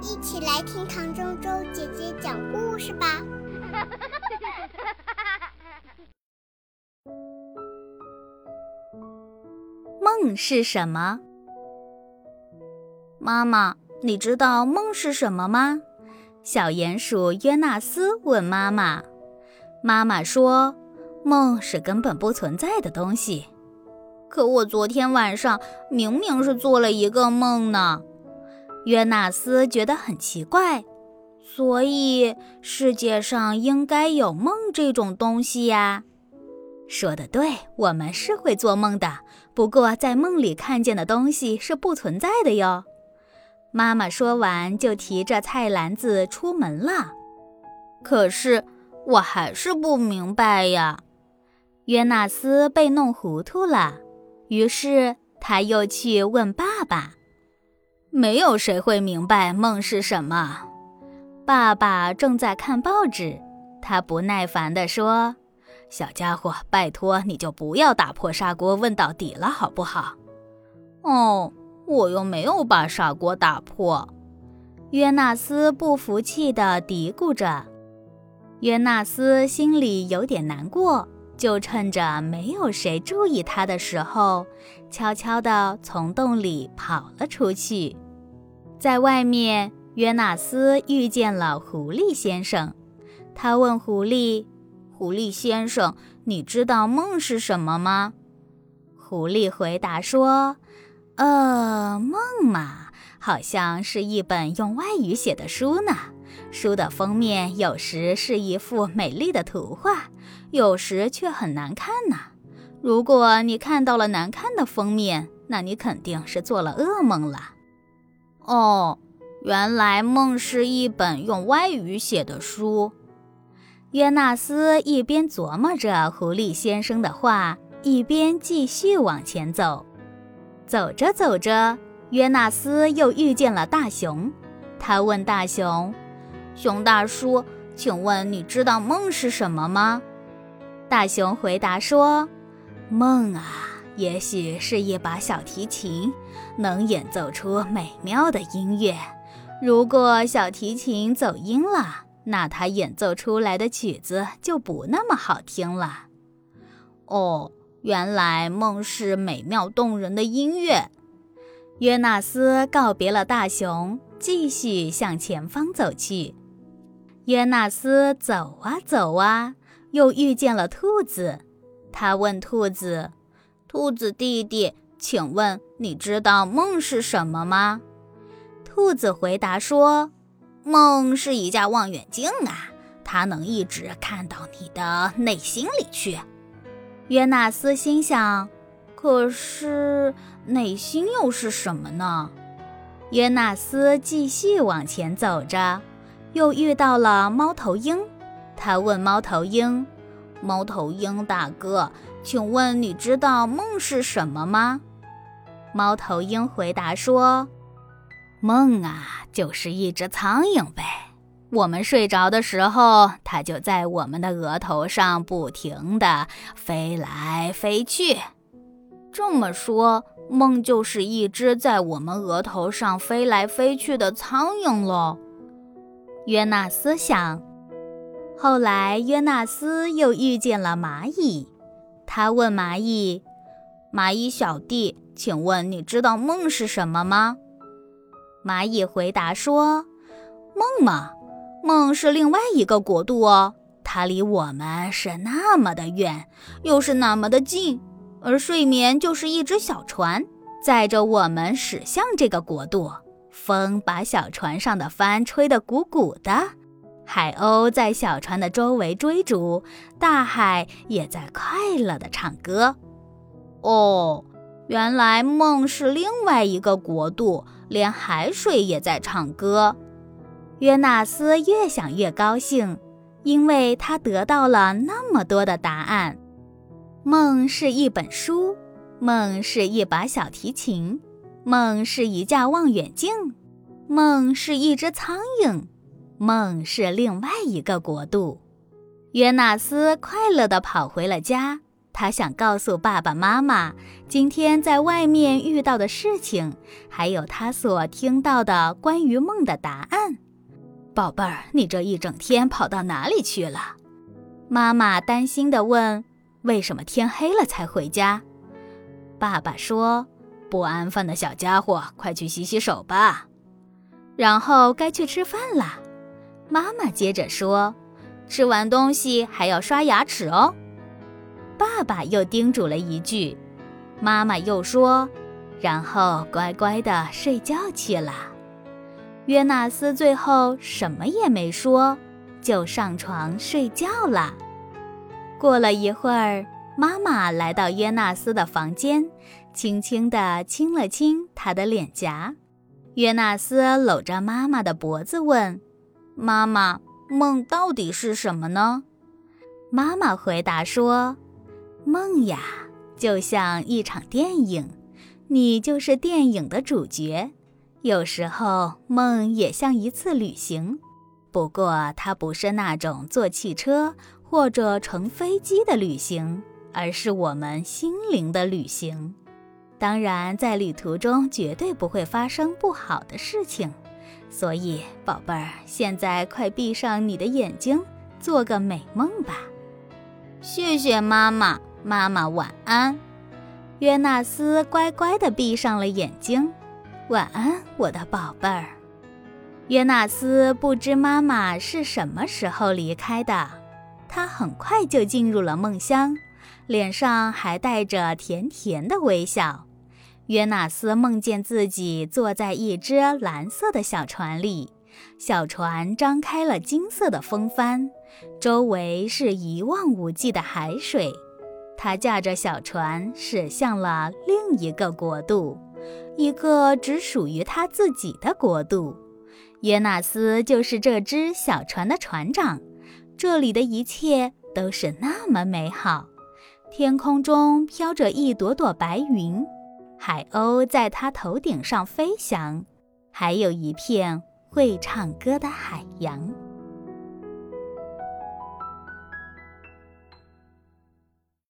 一起来听唐周周姐姐讲故事吧。梦是什么？妈妈，你知道梦是什么吗？小鼹鼠约纳斯问妈妈。妈妈说：“梦是根本不存在的东西。”可我昨天晚上明明是做了一个梦呢。约纳斯觉得很奇怪，所以世界上应该有梦这种东西呀。说的对，我们是会做梦的，不过在梦里看见的东西是不存在的哟。妈妈说完，就提着菜篮子出门了。可是我还是不明白呀。约纳斯被弄糊涂了，于是他又去问爸爸。没有谁会明白梦是什么。爸爸正在看报纸，他不耐烦地说：“小家伙，拜托你就不要打破砂锅问到底了，好不好？”哦，我又没有把砂锅打破。约纳斯不服气地嘀咕着。约纳斯心里有点难过，就趁着没有谁注意他的时候，悄悄地从洞里跑了出去。在外面，约纳斯遇见了狐狸先生。他问狐狸：“狐狸先生，你知道梦是什么吗？”狐狸回答说：“呃，梦嘛，好像是一本用外语写的书呢。书的封面有时是一幅美丽的图画，有时却很难看呢。如果你看到了难看的封面，那你肯定是做了噩梦了。”哦，原来梦是一本用外语写的书。约纳斯一边琢磨着狐狸先生的话，一边继续往前走。走着走着，约纳斯又遇见了大熊。他问大熊：“熊大叔，请问你知道梦是什么吗？”大熊回答说：“梦啊。”也许是一把小提琴，能演奏出美妙的音乐。如果小提琴走音了，那它演奏出来的曲子就不那么好听了。哦，原来梦是美妙动人的音乐。约纳斯告别了大熊，继续向前方走去。约纳斯走啊走啊，又遇见了兔子。他问兔子。兔子弟弟，请问你知道梦是什么吗？兔子回答说：“梦是一架望远镜啊，它能一直看到你的内心里去。”约纳斯心想：“可是内心又是什么呢？”约纳斯继续往前走着，又遇到了猫头鹰。他问猫头鹰。猫头鹰大哥，请问你知道梦是什么吗？猫头鹰回答说：“梦啊，就是一只苍蝇呗。我们睡着的时候，它就在我们的额头上不停地飞来飞去。这么说，梦就是一只在我们额头上飞来飞去的苍蝇喽。”约纳斯想。后来，约纳斯又遇见了蚂蚁。他问蚂蚁：“蚂蚁小弟，请问你知道梦是什么吗？”蚂蚁回答说：“梦嘛，梦是另外一个国度哦，它离我们是那么的远，又是那么的近。而睡眠就是一只小船，载着我们驶向这个国度。风把小船上的帆吹得鼓鼓的。”海鸥在小船的周围追逐，大海也在快乐地唱歌。哦，原来梦是另外一个国度，连海水也在唱歌。约纳斯越想越高兴，因为他得到了那么多的答案。梦是一本书，梦是一把小提琴，梦是一架望远镜，梦是一只苍蝇。梦是另外一个国度。约纳斯快乐地跑回了家，他想告诉爸爸妈妈今天在外面遇到的事情，还有他所听到的关于梦的答案。宝贝儿，你这一整天跑到哪里去了？妈妈担心地问。为什么天黑了才回家？爸爸说：“不安分的小家伙，快去洗洗手吧。”然后该去吃饭了。妈妈接着说：“吃完东西还要刷牙齿哦。”爸爸又叮嘱了一句。妈妈又说：“然后乖乖的睡觉去了。”约纳斯最后什么也没说，就上床睡觉了。过了一会儿，妈妈来到约纳斯的房间，轻轻地亲了亲他的脸颊。约纳斯搂着妈妈的脖子问：“妈妈，梦到底是什么呢？”妈妈回答说：“梦呀，就像一场电影，你就是电影的主角。有时候梦也像一次旅行，不过它不是那种坐汽车。”或者乘飞机的旅行，而是我们心灵的旅行。当然，在旅途中绝对不会发生不好的事情。所以，宝贝儿，现在快闭上你的眼睛，做个美梦吧。谢谢妈妈，妈妈晚安。约纳斯乖乖地闭上了眼睛。晚安，我的宝贝儿。约纳斯不知妈妈是什么时候离开的。他很快就进入了梦乡，脸上还带着甜甜的微笑。约纳斯梦见自己坐在一只蓝色的小船里，小船张开了金色的风帆，周围是一望无际的海水。他驾着小船驶向了另一个国度，一个只属于他自己的国度。约纳斯就是这只小船的船长。这里的一切都是那么美好，天空中飘着一朵朵白云，海鸥在它头顶上飞翔，还有一片会唱歌的海洋。